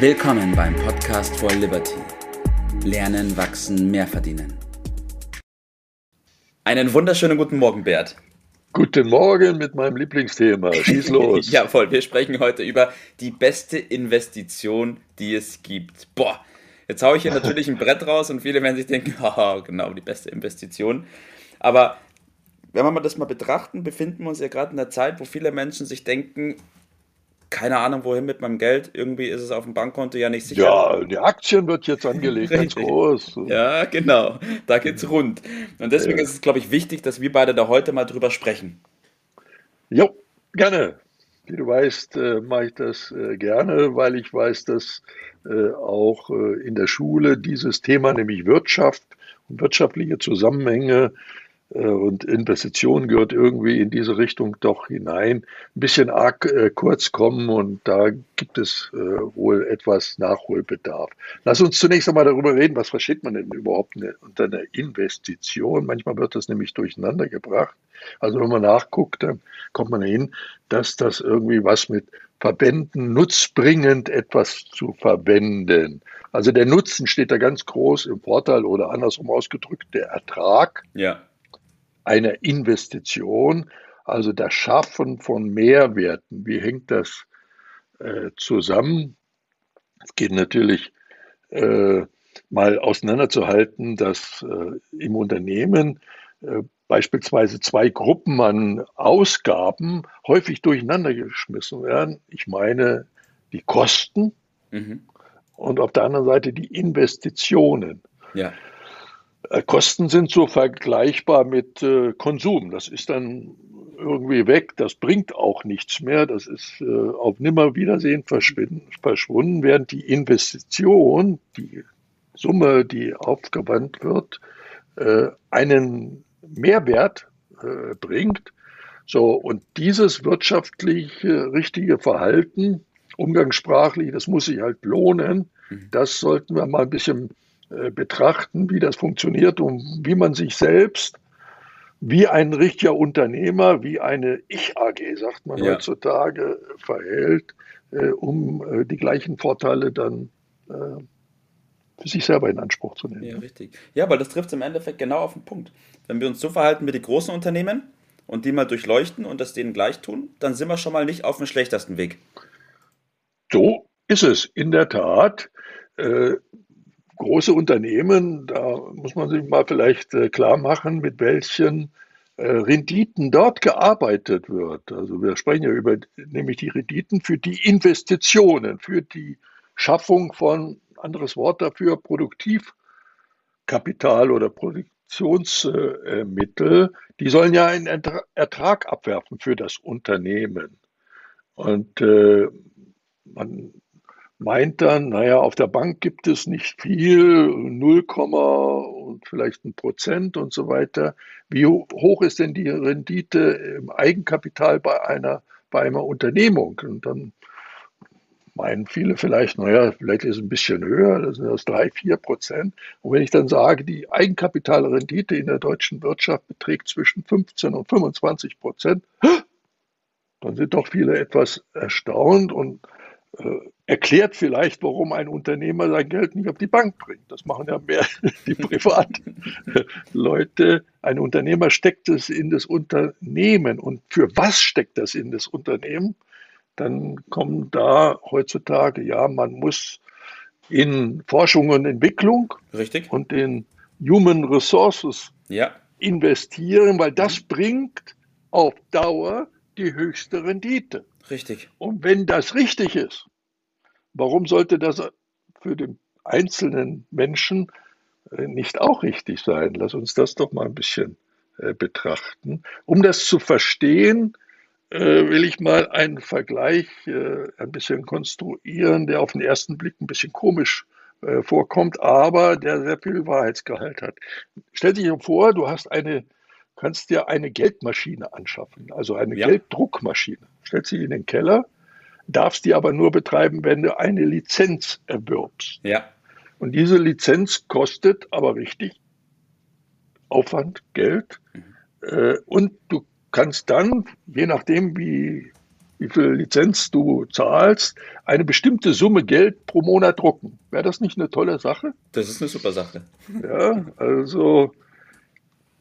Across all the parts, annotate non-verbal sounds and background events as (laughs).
Willkommen beim Podcast for Liberty. Lernen, wachsen, mehr verdienen. Einen wunderschönen guten Morgen, Bert. Guten Morgen mit meinem Lieblingsthema. Schieß (laughs) los. Jawohl, wir sprechen heute über die beste Investition, die es gibt. Boah, jetzt haue ich hier natürlich ein Brett raus und viele werden sich denken, (laughs) haha, genau, die beste Investition. Aber wenn wir das mal betrachten, befinden wir uns ja gerade in der Zeit, wo viele Menschen sich denken, keine Ahnung, wohin mit meinem Geld. Irgendwie ist es auf dem Bankkonto ja nicht sicher. Ja, die Aktien wird jetzt angelegt, ganz groß. Ja, genau. Da geht's rund. Und deswegen ja. ist es, glaube ich, wichtig, dass wir beide da heute mal drüber sprechen. Jo, gerne. Wie du weißt, äh, mache ich das äh, gerne, weil ich weiß, dass äh, auch äh, in der Schule dieses Thema, nämlich Wirtschaft und wirtschaftliche Zusammenhänge, und Investitionen gehört irgendwie in diese Richtung doch hinein. Ein bisschen arg äh, kurz kommen und da gibt es äh, wohl etwas Nachholbedarf. Lass uns zunächst einmal darüber reden, was versteht man denn überhaupt eine, unter einer Investition? Manchmal wird das nämlich durcheinander gebracht. Also wenn man nachguckt, dann kommt man hin, dass das irgendwie was mit verwenden, nutzbringend etwas zu verwenden. Also der Nutzen steht da ganz groß im Vorteil oder andersrum ausgedrückt, der Ertrag. Ja einer Investition, also das Schaffen von Mehrwerten. Wie hängt das äh, zusammen? Es geht natürlich äh, mal auseinanderzuhalten, dass äh, im Unternehmen äh, beispielsweise zwei Gruppen an Ausgaben häufig durcheinander geschmissen werden. Ich meine die Kosten mhm. und auf der anderen Seite die Investitionen. Ja. Äh, Kosten sind so vergleichbar mit äh, Konsum. Das ist dann irgendwie weg, das bringt auch nichts mehr, das ist äh, auf Nimmerwiedersehen verschwunden, während die Investition, die Summe, die aufgewandt wird, äh, einen Mehrwert bringt. So, und dieses wirtschaftlich richtige Verhalten, umgangssprachlich, das muss sich halt lohnen, mhm. das sollten wir mal ein bisschen betrachten, wie das funktioniert und wie man sich selbst wie ein richtiger Unternehmer, wie eine Ich-AG, sagt man ja. heutzutage, verhält, äh, um äh, die gleichen Vorteile dann äh, für sich selber in Anspruch zu nehmen. Ja, richtig. Ja, weil das trifft im Endeffekt genau auf den Punkt. Wenn wir uns so verhalten wie die großen Unternehmen und die mal durchleuchten und das denen gleich tun, dann sind wir schon mal nicht auf dem schlechtesten Weg. So ist es, in der Tat. Äh, große Unternehmen, da muss man sich mal vielleicht äh, klar machen, mit welchen äh, Renditen dort gearbeitet wird. Also wir sprechen ja über nämlich die Renditen für die Investitionen, für die Schaffung von, anderes Wort dafür, Produktivkapital oder Produktionsmittel. Die sollen ja einen Ertrag abwerfen für das Unternehmen. Und äh, man meint dann, naja, auf der Bank gibt es nicht viel, 0, und vielleicht ein Prozent und so weiter. Wie hoch ist denn die Rendite im Eigenkapital bei einer, bei einer Unternehmung? Und dann meinen viele vielleicht, naja, vielleicht ist es ein bisschen höher, das sind das 3, 4 Prozent. Und wenn ich dann sage, die Eigenkapitalrendite in der deutschen Wirtschaft beträgt zwischen 15 und 25 Prozent, dann sind doch viele etwas erstaunt und äh, erklärt vielleicht, warum ein Unternehmer sein Geld nicht auf die Bank bringt. Das machen ja mehr (laughs) die Privatleute. (laughs) Ein Unternehmer steckt es in das Unternehmen. Und für was steckt das in das Unternehmen? Dann kommen da heutzutage, ja, man muss in Forschung und Entwicklung Richtig. und in Human Resources ja. investieren, weil das bringt auf Dauer die höchste Rendite. Richtig. Und wenn das richtig ist, warum sollte das für den einzelnen Menschen äh, nicht auch richtig sein? Lass uns das doch mal ein bisschen äh, betrachten. Um das zu verstehen, äh, will ich mal einen Vergleich ein bisschen konstruieren, der auf den ersten Blick ein bisschen komisch vorkommt, aber der sehr viel Wahrheitsgehalt hat. Stell dir vor, du hast eine kannst dir eine Geldmaschine anschaffen, also eine ja. Gelddruckmaschine. Stellst sie in den Keller, darfst die aber nur betreiben, wenn du eine Lizenz erwirbst. Ja. Und diese Lizenz kostet aber richtig Aufwand, Geld. Mhm. Äh, und du kannst dann, je nachdem, wie wie viel Lizenz du zahlst, eine bestimmte Summe Geld pro Monat drucken. Wäre das nicht eine tolle Sache? Das ist eine super Sache. Ja, also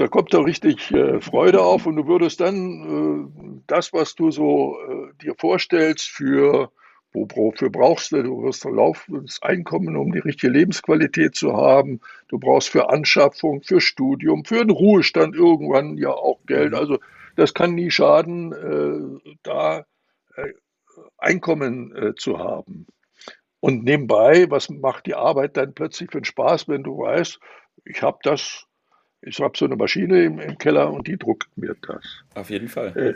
da kommt doch richtig äh, Freude auf und du würdest dann äh, das, was du so äh, dir vorstellst für wofür brauchst du? Du wirst ein laufendes Einkommen, um die richtige Lebensqualität zu haben. Du brauchst für Anschaffung, für Studium, für den Ruhestand irgendwann ja auch Geld. Mhm. Also das kann nie schaden, äh, da äh, Einkommen äh, zu haben. Und nebenbei, was macht die Arbeit dann plötzlich für einen Spaß, wenn du weißt, ich habe das, ich habe so eine Maschine im, im, Keller und die druckt mir das. Auf jeden Fall. Äh,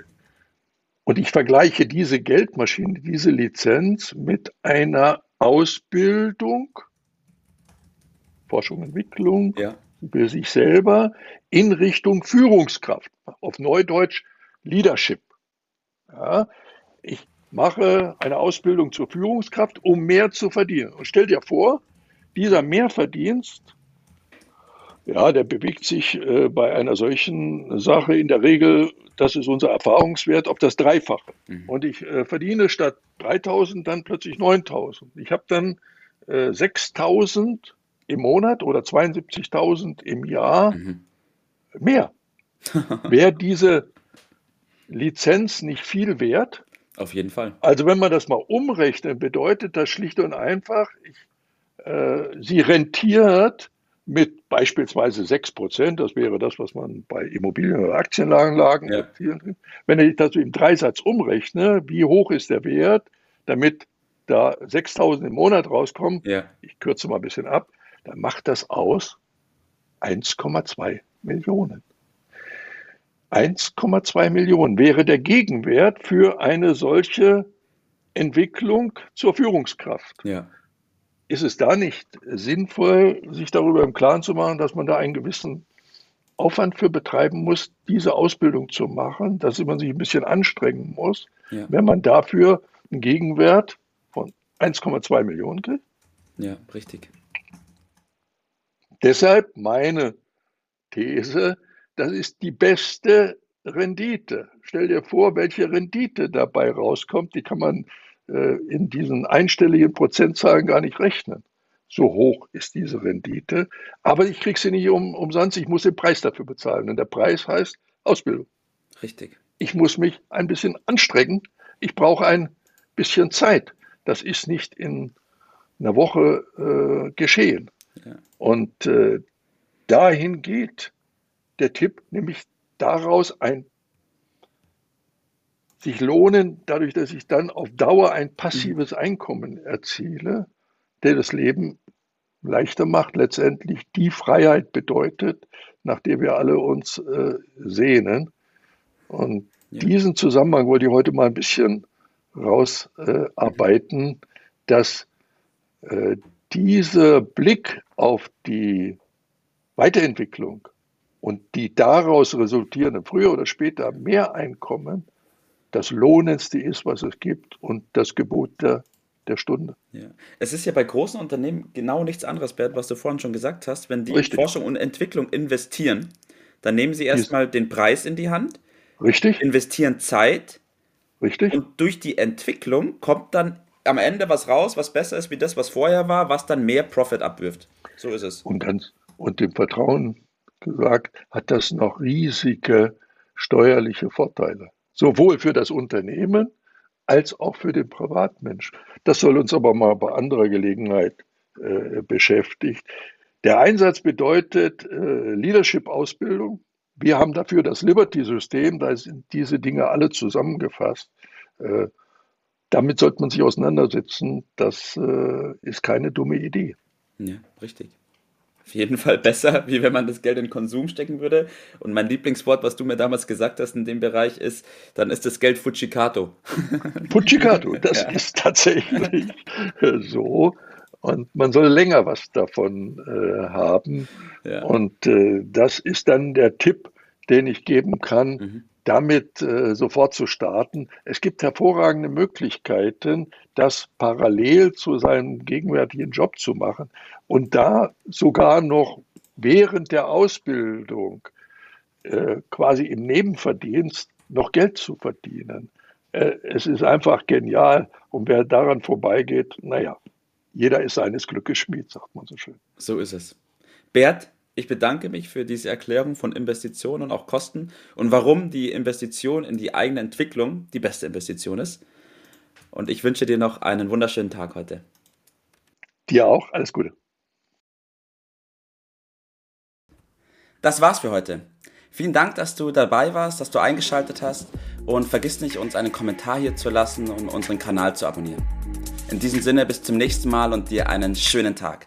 und ich vergleiche diese Geldmaschine, diese Lizenz mit einer Ausbildung, Forschung, Entwicklung ja. für sich selber in Richtung Führungskraft, auf Neudeutsch Leadership. Ja, ich mache eine Ausbildung zur Führungskraft, um mehr zu verdienen. Und stell dir vor, dieser Mehrverdienst ja, der bewegt sich äh, bei einer solchen Sache in der Regel, das ist unser Erfahrungswert, auf das Dreifache. Mhm. Und ich äh, verdiene statt 3000 dann plötzlich 9000. Ich habe dann äh, 6000 im Monat oder 72.000 im Jahr mhm. mehr. (laughs) Wäre diese Lizenz nicht viel wert? Auf jeden Fall. Also wenn man das mal umrechnet, bedeutet das schlicht und einfach, ich, äh, sie rentiert mit beispielsweise 6 Prozent, das wäre das, was man bei Immobilien- oder Aktienanlagen ja. erzielen Wenn ich das im Dreisatz umrechne, wie hoch ist der Wert, damit da 6.000 im Monat rauskommen, ja. ich kürze mal ein bisschen ab, dann macht das aus 1,2 Millionen. 1,2 Millionen wäre der Gegenwert für eine solche Entwicklung zur Führungskraft. Ja ist es da nicht sinnvoll, sich darüber im Klaren zu machen, dass man da einen gewissen Aufwand für betreiben muss, diese Ausbildung zu machen, dass man sich ein bisschen anstrengen muss, ja. wenn man dafür einen Gegenwert von 1,2 Millionen kriegt? Ja, richtig. Deshalb meine These, das ist die beste Rendite. Stell dir vor, welche Rendite dabei rauskommt. Die kann man in diesen einstelligen Prozentzahlen gar nicht rechnen. So hoch ist diese Rendite. Aber ich kriege sie nicht um, umsonst, ich muss den Preis dafür bezahlen. Und der Preis heißt Ausbildung. Richtig. Ich muss mich ein bisschen anstrengen. Ich brauche ein bisschen Zeit. Das ist nicht in einer Woche äh, geschehen. Ja. Und äh, dahin geht der Tipp, nämlich daraus ein sich lohnen, dadurch, dass ich dann auf Dauer ein passives mhm. Einkommen erziele, der das Leben leichter macht, letztendlich die Freiheit bedeutet, nach der wir alle uns äh, sehnen. Und ja. diesen Zusammenhang wollte ich heute mal ein bisschen rausarbeiten, äh, dass äh, dieser Blick auf die Weiterentwicklung und die daraus resultierenden früher oder später Mehreinkommen das Lohnendste ist, was es gibt und das Gebot der, der Stunde. Ja. Es ist ja bei großen Unternehmen genau nichts anderes, Bert, was du vorhin schon gesagt hast. Wenn die Richtig. in Forschung und Entwicklung investieren, dann nehmen sie erstmal den Preis in die Hand. Richtig. Investieren Zeit. Richtig. Und durch die Entwicklung kommt dann am Ende was raus, was besser ist wie das, was vorher war, was dann mehr Profit abwirft. So ist es. Und, ganz, und dem Vertrauen gesagt, hat das noch riesige steuerliche Vorteile sowohl für das Unternehmen als auch für den Privatmensch. Das soll uns aber mal bei anderer Gelegenheit äh, beschäftigt. Der Einsatz bedeutet äh, Leadership-Ausbildung. Wir haben dafür das Liberty-System, da sind diese Dinge alle zusammengefasst. Äh, damit sollte man sich auseinandersetzen. Das äh, ist keine dumme Idee. Ja, richtig auf jeden Fall besser, (laughs) wie wenn man das Geld in Konsum stecken würde. Und mein Lieblingswort, was du mir damals gesagt hast in dem Bereich, ist, dann ist das Geld Fujikato. (laughs) Fujikato, das ja. ist tatsächlich (laughs) so. Und man soll länger was davon äh, haben. Ja. Und äh, das ist dann der Tipp, den ich geben kann. Mhm damit äh, sofort zu starten. Es gibt hervorragende Möglichkeiten, das parallel zu seinem gegenwärtigen Job zu machen und da sogar noch während der Ausbildung äh, quasi im Nebenverdienst noch Geld zu verdienen. Äh, es ist einfach genial. Und wer daran vorbeigeht, naja, jeder ist seines Glückes Schmied, sagt man so schön. So ist es. Bert, ich bedanke mich für diese Erklärung von Investitionen und auch Kosten und warum die Investition in die eigene Entwicklung die beste Investition ist. Und ich wünsche dir noch einen wunderschönen Tag heute. Dir auch, alles Gute. Das war's für heute. Vielen Dank, dass du dabei warst, dass du eingeschaltet hast und vergiss nicht, uns einen Kommentar hier zu lassen und unseren Kanal zu abonnieren. In diesem Sinne, bis zum nächsten Mal und dir einen schönen Tag.